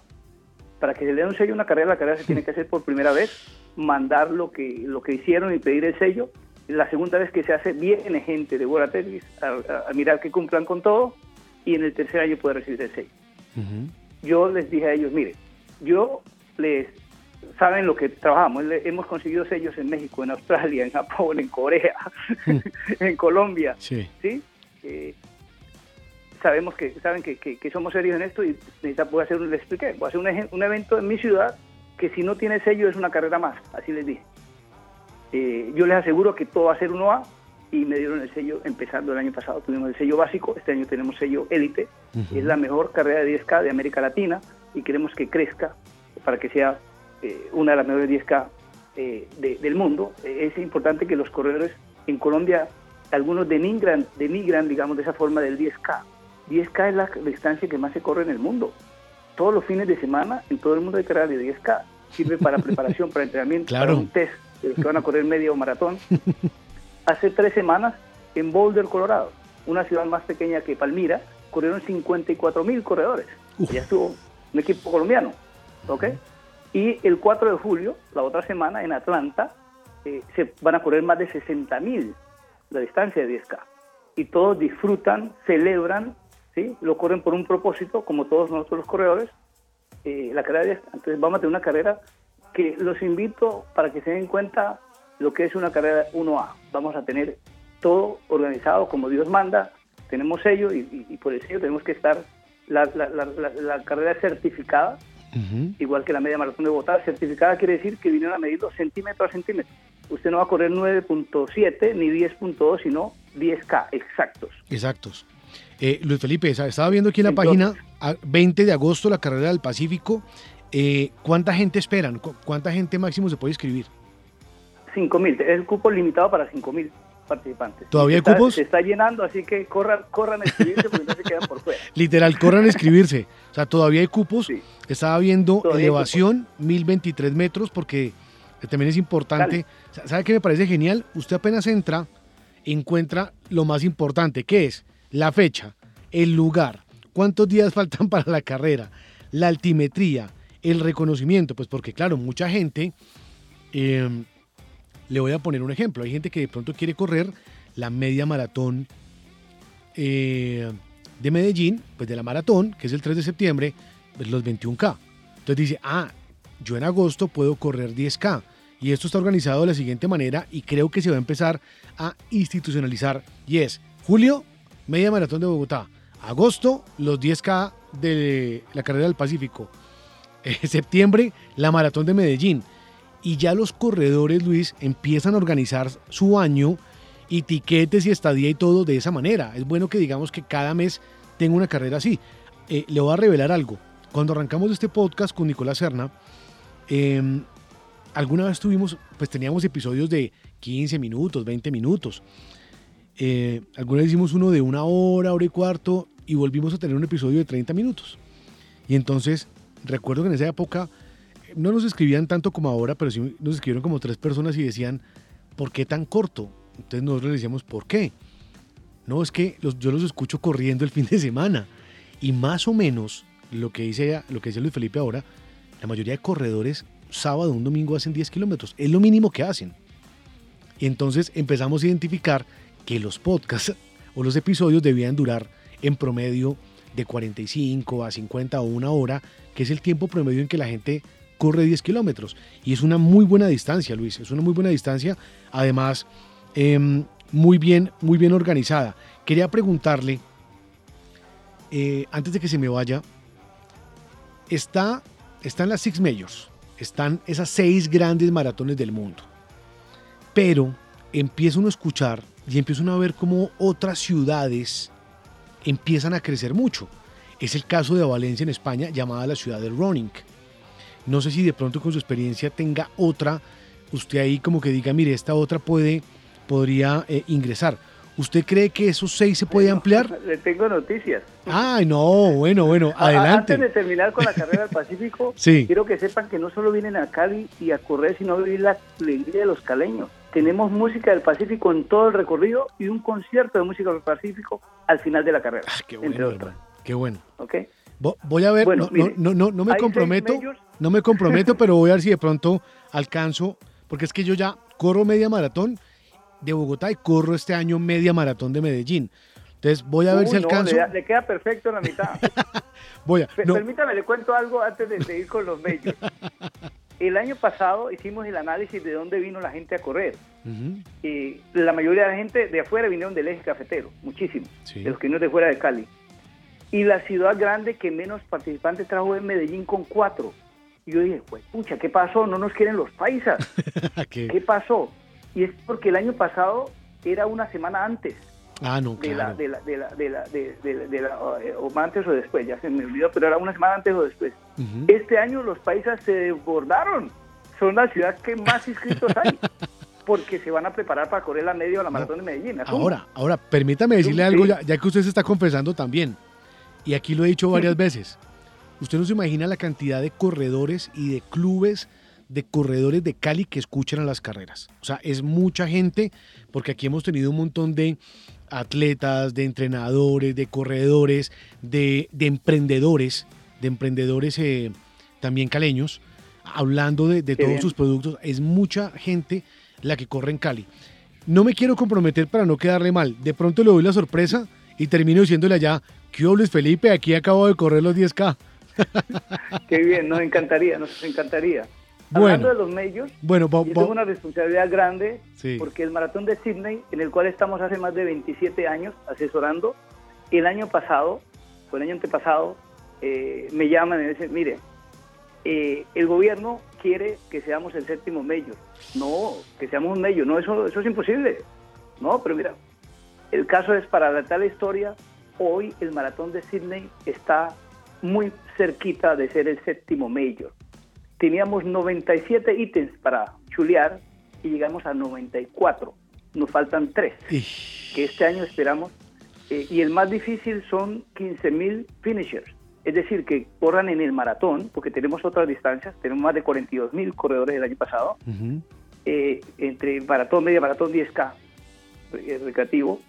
Para que se le dé un sello a una carrera, la carrera se tiene que hacer por primera vez, mandar lo que, lo que hicieron y pedir el sello. La segunda vez que se hace, viene gente de World Athletics a, a- mirar que cumplan con todo y en el tercer año puede recibir el sello. Yo les dije a ellos, mire, yo les saben lo que trabajamos, hemos conseguido sellos en México, en Australia, en Japón, en Corea, en Colombia, Sí. ¿sí? Eh, sabemos que saben que, que- que somos serios en esto y necesita- voy a hacer un, les expliqué, voy a hacer un, un evento en mi ciudad que si no tiene sello es una carrera más, así les dije. Eh, yo les aseguro que todo va a ser 1A y me dieron el sello empezando el año pasado, tuvimos el sello básico, este año tenemos sello élite, es la mejor carrera de 10K de América Latina y queremos que crezca para que sea eh, una de las mejores 10K eh, de- del mundo. Es importante que los corredores en Colombia, algunos denigran, denigran, digamos, de esa forma del 10K. 10K es la distancia que más se corre en el mundo. Todos los fines de semana, en todo el mundo hay carreras de 10K. Sirve para preparación, para entrenamiento, Claro. para un test de los que van a correr media o maratón. Hace tres semanas, en Boulder, Colorado, una ciudad más pequeña que Palmira, corrieron 54 mil corredores. Ya estuvo un equipo colombiano. ¿ok? Y el 4 de julio, la otra semana, en Atlanta, eh, se van a correr más de 60 mil la distancia de 10K. Y todos disfrutan, celebran, ¿sí? lo corren por un propósito, como todos nosotros los corredores, eh, la carrera de 10K. Entonces vamos a tener una carrera que los invito para que se den cuenta lo que es una carrera 1A. Vamos a tener todo organizado como Dios manda, tenemos sello y, y- y por el sello tenemos que estar, la, la- la- la- la carrera certificada, igual que la media maratón de Bogotá, certificada quiere decir que vinieron a medirlo centímetro a centímetro. Usted no va a correr 9.7 ni 10.2, sino 10K exactos. Exactos. Eh, Luis Felipe, estaba viendo aquí en la Entonces- página, a- 20 de agosto, la carrera del Pacífico. Eh, ¿Cuánta gente esperan? ¿Cu- ¿Cuánta gente máximo se puede inscribir? 5.000, es el cupo limitado para 5.000 participantes. ¿Todavía hay está- cupos? Se está llenando, así que corran, corran a inscribirse porque no se quedan por fuera. Literal, corran a inscribirse. O sea, todavía hay cupos. Estaba viendo Todavía elevación, 1023 metros, porque también es importante. Sa- ¿Sabe qué me parece genial? Usted apenas entra, encuentra lo más importante, que es la fecha, el lugar, cuántos días faltan para la carrera, la altimetría, el reconocimiento, pues porque claro, mucha gente, eh, le voy a poner un ejemplo, hay gente que de pronto quiere correr la media maratón eh, de Medellín, pues de la maratón, que es el 3 de septiembre, pues los 21K. Entonces dice, ah, yo en agosto puedo correr 10K. Y esto está organizado de la siguiente manera y creo que se va a empezar a institucionalizar. Y es julio, media maratón de Bogotá. Agosto, los 10K de la carrera del Pacífico. Eh, septiembre, la maratón de Medellín. Y ya los corredores, Luis, empiezan a organizar su año y tiquetes y estadía y todo de esa manera. Es bueno que digamos que cada mes tenga una carrera así. Eh, le voy a revelar algo. Cuando arrancamos este podcast con Nicolás Serna, eh, alguna vez tuvimos, pues teníamos episodios de 15 minutos, 20 minutos. Eh, alguna vez hicimos uno de una hora, hora y cuarto, y volvimos a tener un episodio de 30 minutos. Y entonces, recuerdo que en esa época eh, no nos escribían tanto como ahora, pero sí nos escribieron como tres personas y decían, ¿por qué tan corto? Entonces nosotros les decíamos, ¿por qué? No, es que los- yo los escucho corriendo el fin de semana. Y más o menos lo que dice, lo que dice Luis Felipe ahora, la mayoría de corredores sábado, un domingo hacen 10 kilómetros. Es lo mínimo que hacen. Y entonces empezamos a identificar que los podcasts o los episodios debían durar en promedio de 45 a 50 o una hora, que es el tiempo promedio en que la gente corre 10 kilómetros. Y es una muy buena distancia, Luis, es una muy buena distancia. Además, em, muy bien, muy bien organizada. Quería preguntarle, eh, antes de que se me vaya, está, están las Six Majors, están esas seis grandes maratones del mundo. Pero empieza uno a escuchar y empieza uno a ver cómo otras ciudades empiezan a crecer mucho. es el caso de Valencia en España, llamada la ciudad del running. No sé si de pronto con su experiencia tenga otra, usted ahí como que diga, mire, esta otra puede, podría eh, ingresar. ¿Usted cree que esos seis se puede ampliar? Le tengo noticias. Ay, no, bueno, bueno, adelante. Antes de terminar con la carrera del Pacífico, Sí. quiero que sepan que no solo vienen a Cali y a correr, sino a vivir la alegría de los caleños. Tenemos música del Pacífico en todo el recorrido y un concierto de música del Pacífico al final de la carrera, Ah, Qué entre bueno, hermano, qué bueno. ¿ok? Vo- Voy a ver, Bueno, no, no, mire, no, no, no me comprometo, no me comprometo, pero voy a ver si de pronto alcanzo, porque es que yo ya corro media maratón de Bogotá y corro este año media maratón de Medellín. Entonces voy a ver si alcanzo. le, le queda perfecto en la mitad. Voy a, Permítame, le cuento algo antes de seguir con los medios. El año pasado hicimos el análisis de dónde vino la gente a correr. Eh, la mayoría de la gente de afuera vinieron del eje cafetero, muchísimo, Sí. de los que no de fuera de Cali. Y la ciudad grande que menos participantes trajo es Medellín con cuatro. Y yo dije, pues, pucha, ¿qué pasó? No nos quieren los paisas. ¿Qué? ¿Qué pasó? Y es porque el año pasado era una semana antes Ah, no, claro. de la, de la, de la, de, de- de la- eh, o antes o después, ya se me olvidó, pero era una semana antes o después. Este año los paisas se desbordaron. Son la ciudad que más inscritos hay. Porque se van a preparar para correr la media o la maratón de Medellín. Ahora, ahora, permítame decirle algo, ya, ya que usted se está confesando también, y aquí lo he dicho varias veces, usted no se imagina la cantidad de corredores y de clubes de corredores de Cali que escuchan a las carreras. O sea, es mucha gente, porque aquí hemos tenido un montón de atletas, de entrenadores, de corredores, de, de emprendedores, de emprendedores eh, también caleños, hablando de, todos bien. sus productos. Es mucha gente la que corre en Cali. No me quiero comprometer para no quedarle mal. De pronto le doy la sorpresa y termino diciéndole allá, ¿qué Luis Felipe? Aquí acabo de correr los 10K. Qué bien, nos encantaría, nos encantaría. Bueno. Hablando de los medios, Bueno, yo tengo una responsabilidad grande Sí. porque el maratón de Sydney, en el cual estamos hace más de 27 años asesorando, el año pasado, o el año antepasado, eh, me llaman y me dicen, mire, eh, el gobierno quiere que seamos el séptimo mayor. No, que seamos un mayor, no, eso, eso es imposible. No, pero mira, el caso es para la tal historia, hoy el maratón de Sydney está muy cerquita de ser el séptimo mayor. Teníamos 97 ítems para chulear y llegamos a 94. Nos faltan 3, que este año esperamos. eh, y el más difícil son 15.000 finishers. Es decir, que corran en el maratón, porque tenemos otras distancias. Tenemos más de 42.000 corredores el año pasado. Ujú. eh, entre maratón, media maratón, 10K eh, recreativo,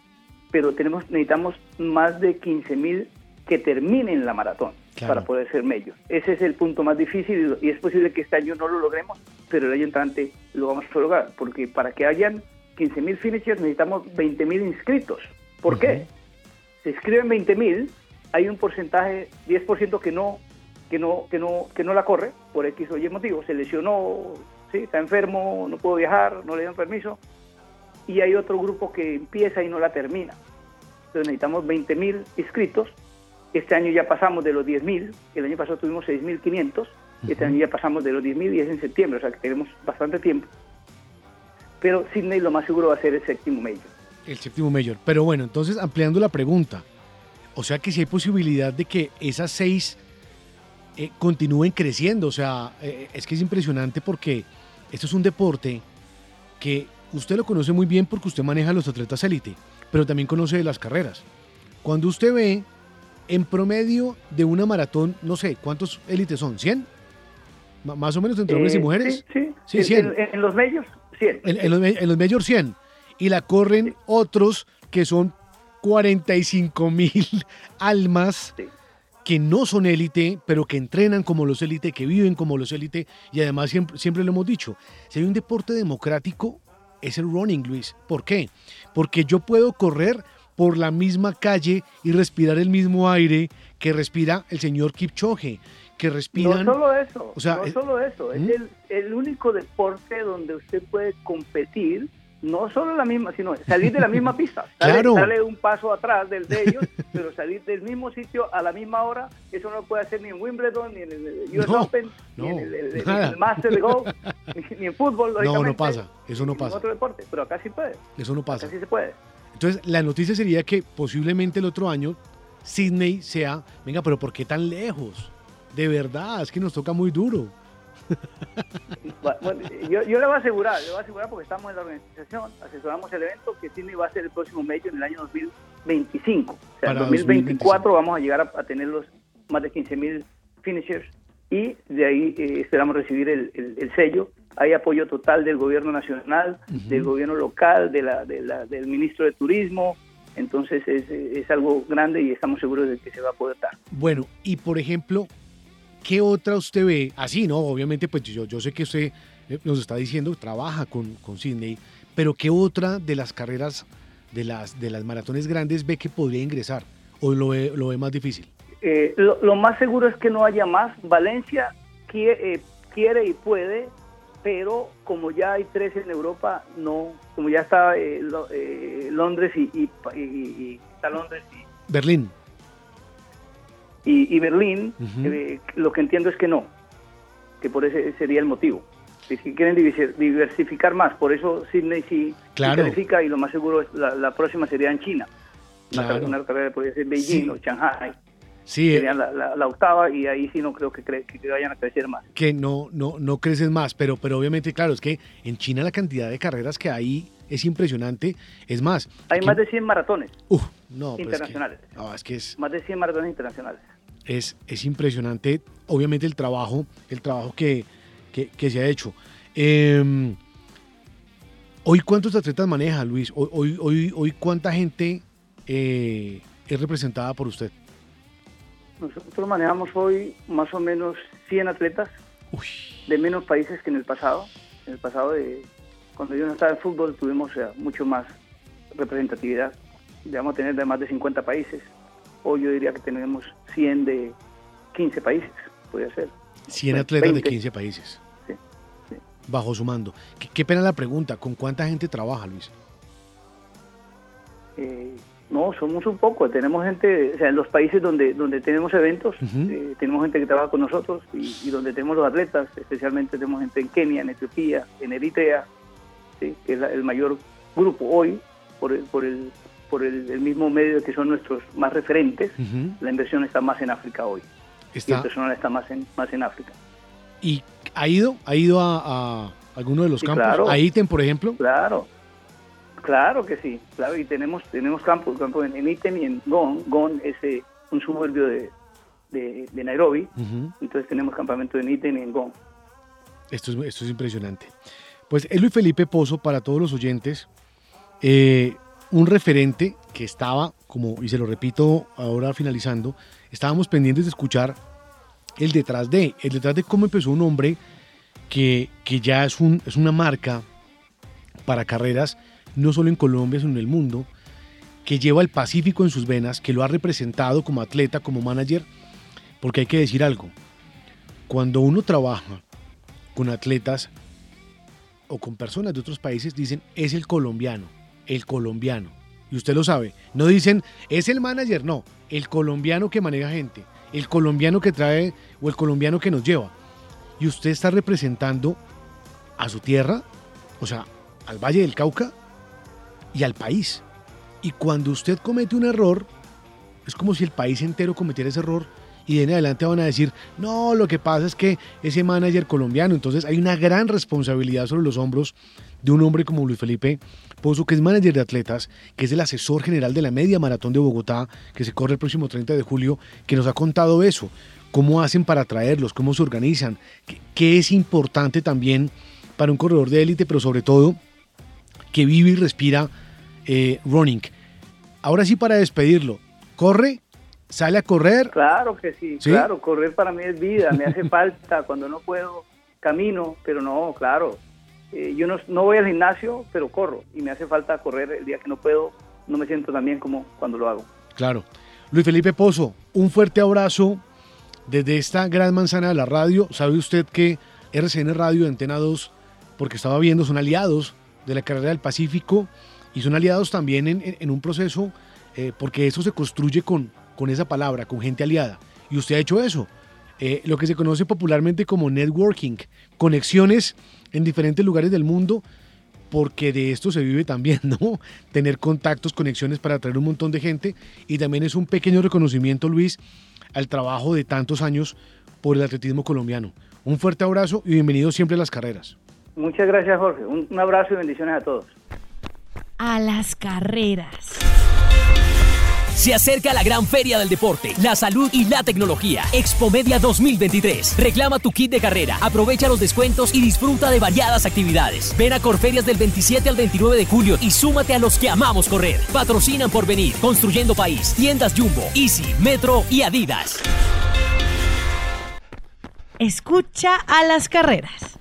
pero tenemos necesitamos más de 15.000 que terminen la maratón Claro. para poder ser medios. Ese es el punto más difícil y es posible que este año no lo logremos, pero el año entrante lo vamos a lograr, porque para que hayan 15.000 finishers necesitamos 20.000 inscritos. ¿Por qué? Se inscriben 20.000, hay un porcentaje, 10% que no que no que no que no la corre por X o Y motivo, se lesionó, sí, está enfermo, no puedo viajar, no le dan permiso, y hay otro grupo que empieza y no la termina. Entonces necesitamos 20.000 inscritos. Este año ya pasamos de los 10.000, el año pasado tuvimos 6.500, este año ya pasamos de los 10.000 y es en septiembre, o sea que tenemos bastante tiempo. Pero Sydney lo más seguro va a ser el séptimo mayor. El séptimo mayor. Pero bueno, entonces ampliando la pregunta, o sea que si hay posibilidad de que esas seis eh, continúen creciendo, o sea, eh, es que es impresionante porque esto es un deporte que usted lo conoce muy bien porque usted maneja a los atletas élite, pero también conoce de las carreras. Cuando usted ve en promedio de una maratón, no sé, ¿cuántos élites son? ¿100? Ma- Más o menos entre hombres y Eh, mujeres. Sí, sí. Sí, En- 100. En, en los medios, 100. En, en los, en los Major 100. Y la corren otros que son 45 mil almas Sí. que no son élite, pero que entrenan como los élite, que viven como los élite. Y además siempre, siempre lo hemos dicho, si hay un deporte democrático, es el running, Luis. ¿Por qué? Porque yo puedo correr por la misma calle y respirar el mismo aire que respira el señor Kipchoge, que respiran... No solo eso, o sea, no es- solo eso, ¿Mm? es el, el único deporte donde usted puede competir, no solo la misma, sino salir de la misma pista, sale, Claro. sale un paso atrás del de ellos, pero salir del mismo sitio a la misma hora, eso no lo puede hacer ni en Wimbledon, ni en el US No, Open, no, ni en el, el- el- Master Golf, ni, ni en fútbol, No, no pasa, eso no ni en pasa. otro deporte, pero acá sí puede, Eso no pasa. acá sí se puede. Entonces, la noticia sería que posiblemente el otro año Sydney sea, venga, pero ¿por qué tan lejos? De verdad, es que nos toca muy duro. Bueno, yo, yo le voy a asegurar, le voy a asegurar porque estamos en la organización, asesoramos el evento que Sydney va a ser el próximo medio en el año 2025. O sea, en Para 2024 vamos a llegar a, a tener los más de 15 mil finishers y de ahí eh, esperamos recibir el, el- el sello. Hay apoyo total del gobierno nacional, del gobierno local, de la, de la- del ministro de Turismo. Entonces es, es algo grande y estamos seguros de que se va a poder dar. Bueno, y por ejemplo, ¿qué otra usted ve? Así, ¿no? Obviamente, pues yo, yo sé que usted eh, nos está diciendo, trabaja con, con Sydney, pero ¿qué otra de las carreras, de las, de las maratones grandes ve que podría ingresar? ¿O lo ve, lo ve más difícil? Eh, lo, lo más seguro es que no haya más. Valencia quiere, quiere y puede, pero como ya hay tres en Europa, no, como ya está eh, Lo- eh, Londres y, y- y- y- está Londres Berlín. y, y Berlín, eh, lo que entiendo es que no, que por ese sería el motivo. Es que quieren diversificar más, por eso Sydney sí, Claro. califica y lo más seguro es la, la próxima sería en China. Una, Claro. car- una carrera podría ser Beijing Sí. o Shanghai. Sí, eh, Sería la, la- la octava y ahí sí no creo que, cre- que vayan a crecer más. que no, no, no creces más, pero, pero obviamente, claro, es que en China la cantidad de carreras que hay es impresionante. Es más, Hay aquí- más de 100 maratones no, pero es que- internacionales. no, es que es, Más de 100 maratones internacionales. es, es impresionante, obviamente, el trabajo, el trabajo que, que- que se ha hecho. Eh, hoy, ¿cuántos atletas maneja, Luis? Hoy, hoy, hoy, hoy ¿cuánta gente eh, es representada por usted? Nosotros manejamos hoy más o menos 100 atletas de menos países que en el pasado. En el pasado, de, cuando yo no estaba en fútbol, tuvimos o sea, mucho más representatividad. Llegamos a tener de más de 50 países. Hoy yo diría que tenemos 100 de 15 países, podría ser. 100 Bueno, atletas 20. de 15 países. Sí, sí. Bajo su mando. Qué, qué pena la pregunta, ¿con cuánta gente trabaja, Luis? Eh, no, somos un poco. Tenemos gente, o sea, en los países donde, donde tenemos eventos, eh, tenemos gente que trabaja con nosotros y, y donde tenemos los atletas, especialmente tenemos gente en Kenia, en Etiopía, en Eritrea, ¿sí? que es la- el mayor grupo hoy, por el, por el, por el, el mismo medio que son nuestros más referentes. La inversión está más en África hoy. Y el personal está más en, más en África. ¿Y ha ido, ha ido a, a alguno de los Sí, campos? claro. ¿A Iten, por ejemplo? Claro, claro que sí, claro, y tenemos tenemos campos, campos en, en Item y en Gon. Gon es eh, un suburbio de, de, de Nairobi, entonces tenemos campamento en Item y en Gon. Esto es, esto es impresionante. Pues es Luis Felipe Pozo, para todos los oyentes, eh, un referente que estaba, como, y se lo repito ahora finalizando, estábamos pendientes de escuchar el detrás de, el detrás de cómo empezó un hombre que, que ya es, un, es una marca para carreras, no solo en Colombia, sino en el mundo, que lleva el Pacífico en sus venas, que lo ha representado como atleta, como manager, porque hay que decir algo, cuando uno trabaja con atletas o con personas de otros países, dicen, es el colombiano, el colombiano. Y usted lo sabe, no dicen, es el manager, no, el colombiano que maneja gente, el colombiano que trae o el colombiano que nos lleva. Y usted está representando a su tierra, o sea, al Valle del Cauca y al país. Y cuando usted comete un error, es como si el país entero cometiera ese error y de en adelante van a decir, no, lo que pasa es que ese manager colombiano, entonces hay una gran responsabilidad sobre los hombros de un hombre como Luis Felipe Pozo, que es manager de atletas, que es el asesor general de la media maratón de Bogotá, que se corre el próximo 30 de julio, que nos ha contado eso, cómo hacen para traerlos, cómo se organizan, qué es importante también para un corredor de élite, pero sobre todo que vive y respira eh, running. Ahora sí, para despedirlo, corre, sale a correr. Claro que sí, ¿Sí? claro, correr para mí es vida, me hace falta, cuando no puedo camino, pero no, claro, eh, yo no, no voy al gimnasio, pero corro y me hace falta correr el día que no puedo, no me siento tan bien como cuando lo hago. Claro. Luis Felipe Pozo, un fuerte abrazo desde esta gran manzana de la radio. Sabe usted que RCN Radio Antena 2, porque estaba viendo, son aliados de la carrera del Pacífico y son aliados también en, un proceso, eh, porque eso se construye con, con esa palabra, con gente aliada. Y usted ha hecho eso. Eh, lo que se conoce popularmente como networking, conexiones en diferentes lugares del mundo porque de esto se vive también, ¿no? Tener contactos, conexiones para atraer un montón de gente y también es un pequeño reconocimiento, Luis, al trabajo de tantos años por el atletismo colombiano. Un fuerte abrazo y bienvenido siempre a las carreras. Muchas gracias, Jorge. Un abrazo y bendiciones a todos. A las carreras. Se acerca la gran feria del deporte, la salud y la tecnología. Expomedia 2023. Reclama tu kit de carrera, aprovecha los descuentos y disfruta de variadas actividades. Ven a Corferias del 27 al 29 de julio y súmate a los que amamos correr. Patrocinan por venir, Construyendo País, Tiendas Jumbo, Easy, Metro y Adidas. Escucha a las carreras.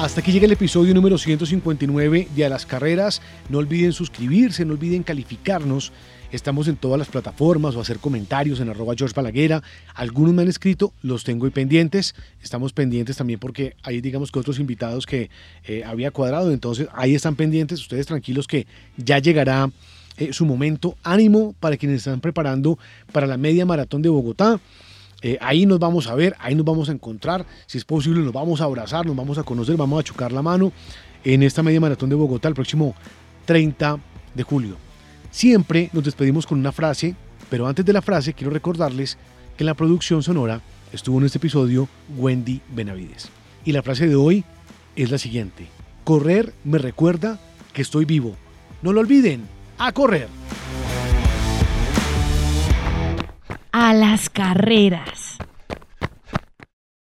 Hasta aquí llega el episodio número 159 de A las Carreras. No olviden suscribirse, no olviden calificarnos. Estamos en todas las plataformas o hacer comentarios en arroba George Balaguera. Algunos me han escrito, los tengo ahí pendientes. Estamos pendientes también porque hay, digamos que otros invitados que eh, había cuadrado. Entonces ahí están pendientes. Ustedes tranquilos que ya llegará eh, su momento. Ánimo para quienes están preparando para la media maratón de Bogotá. Eh, ahí nos vamos a ver, ahí nos vamos a encontrar. Si es posible, nos vamos a abrazar, nos vamos a conocer, vamos a chocar la mano en esta media maratón de Bogotá el próximo 30 de julio. Siempre nos despedimos con una frase, pero antes de la frase quiero recordarles que en la producción sonora estuvo en este episodio Wendy Benavides. Y la frase de hoy es la siguiente. Correr me recuerda que estoy vivo. No lo olviden, a correr. A las carreras.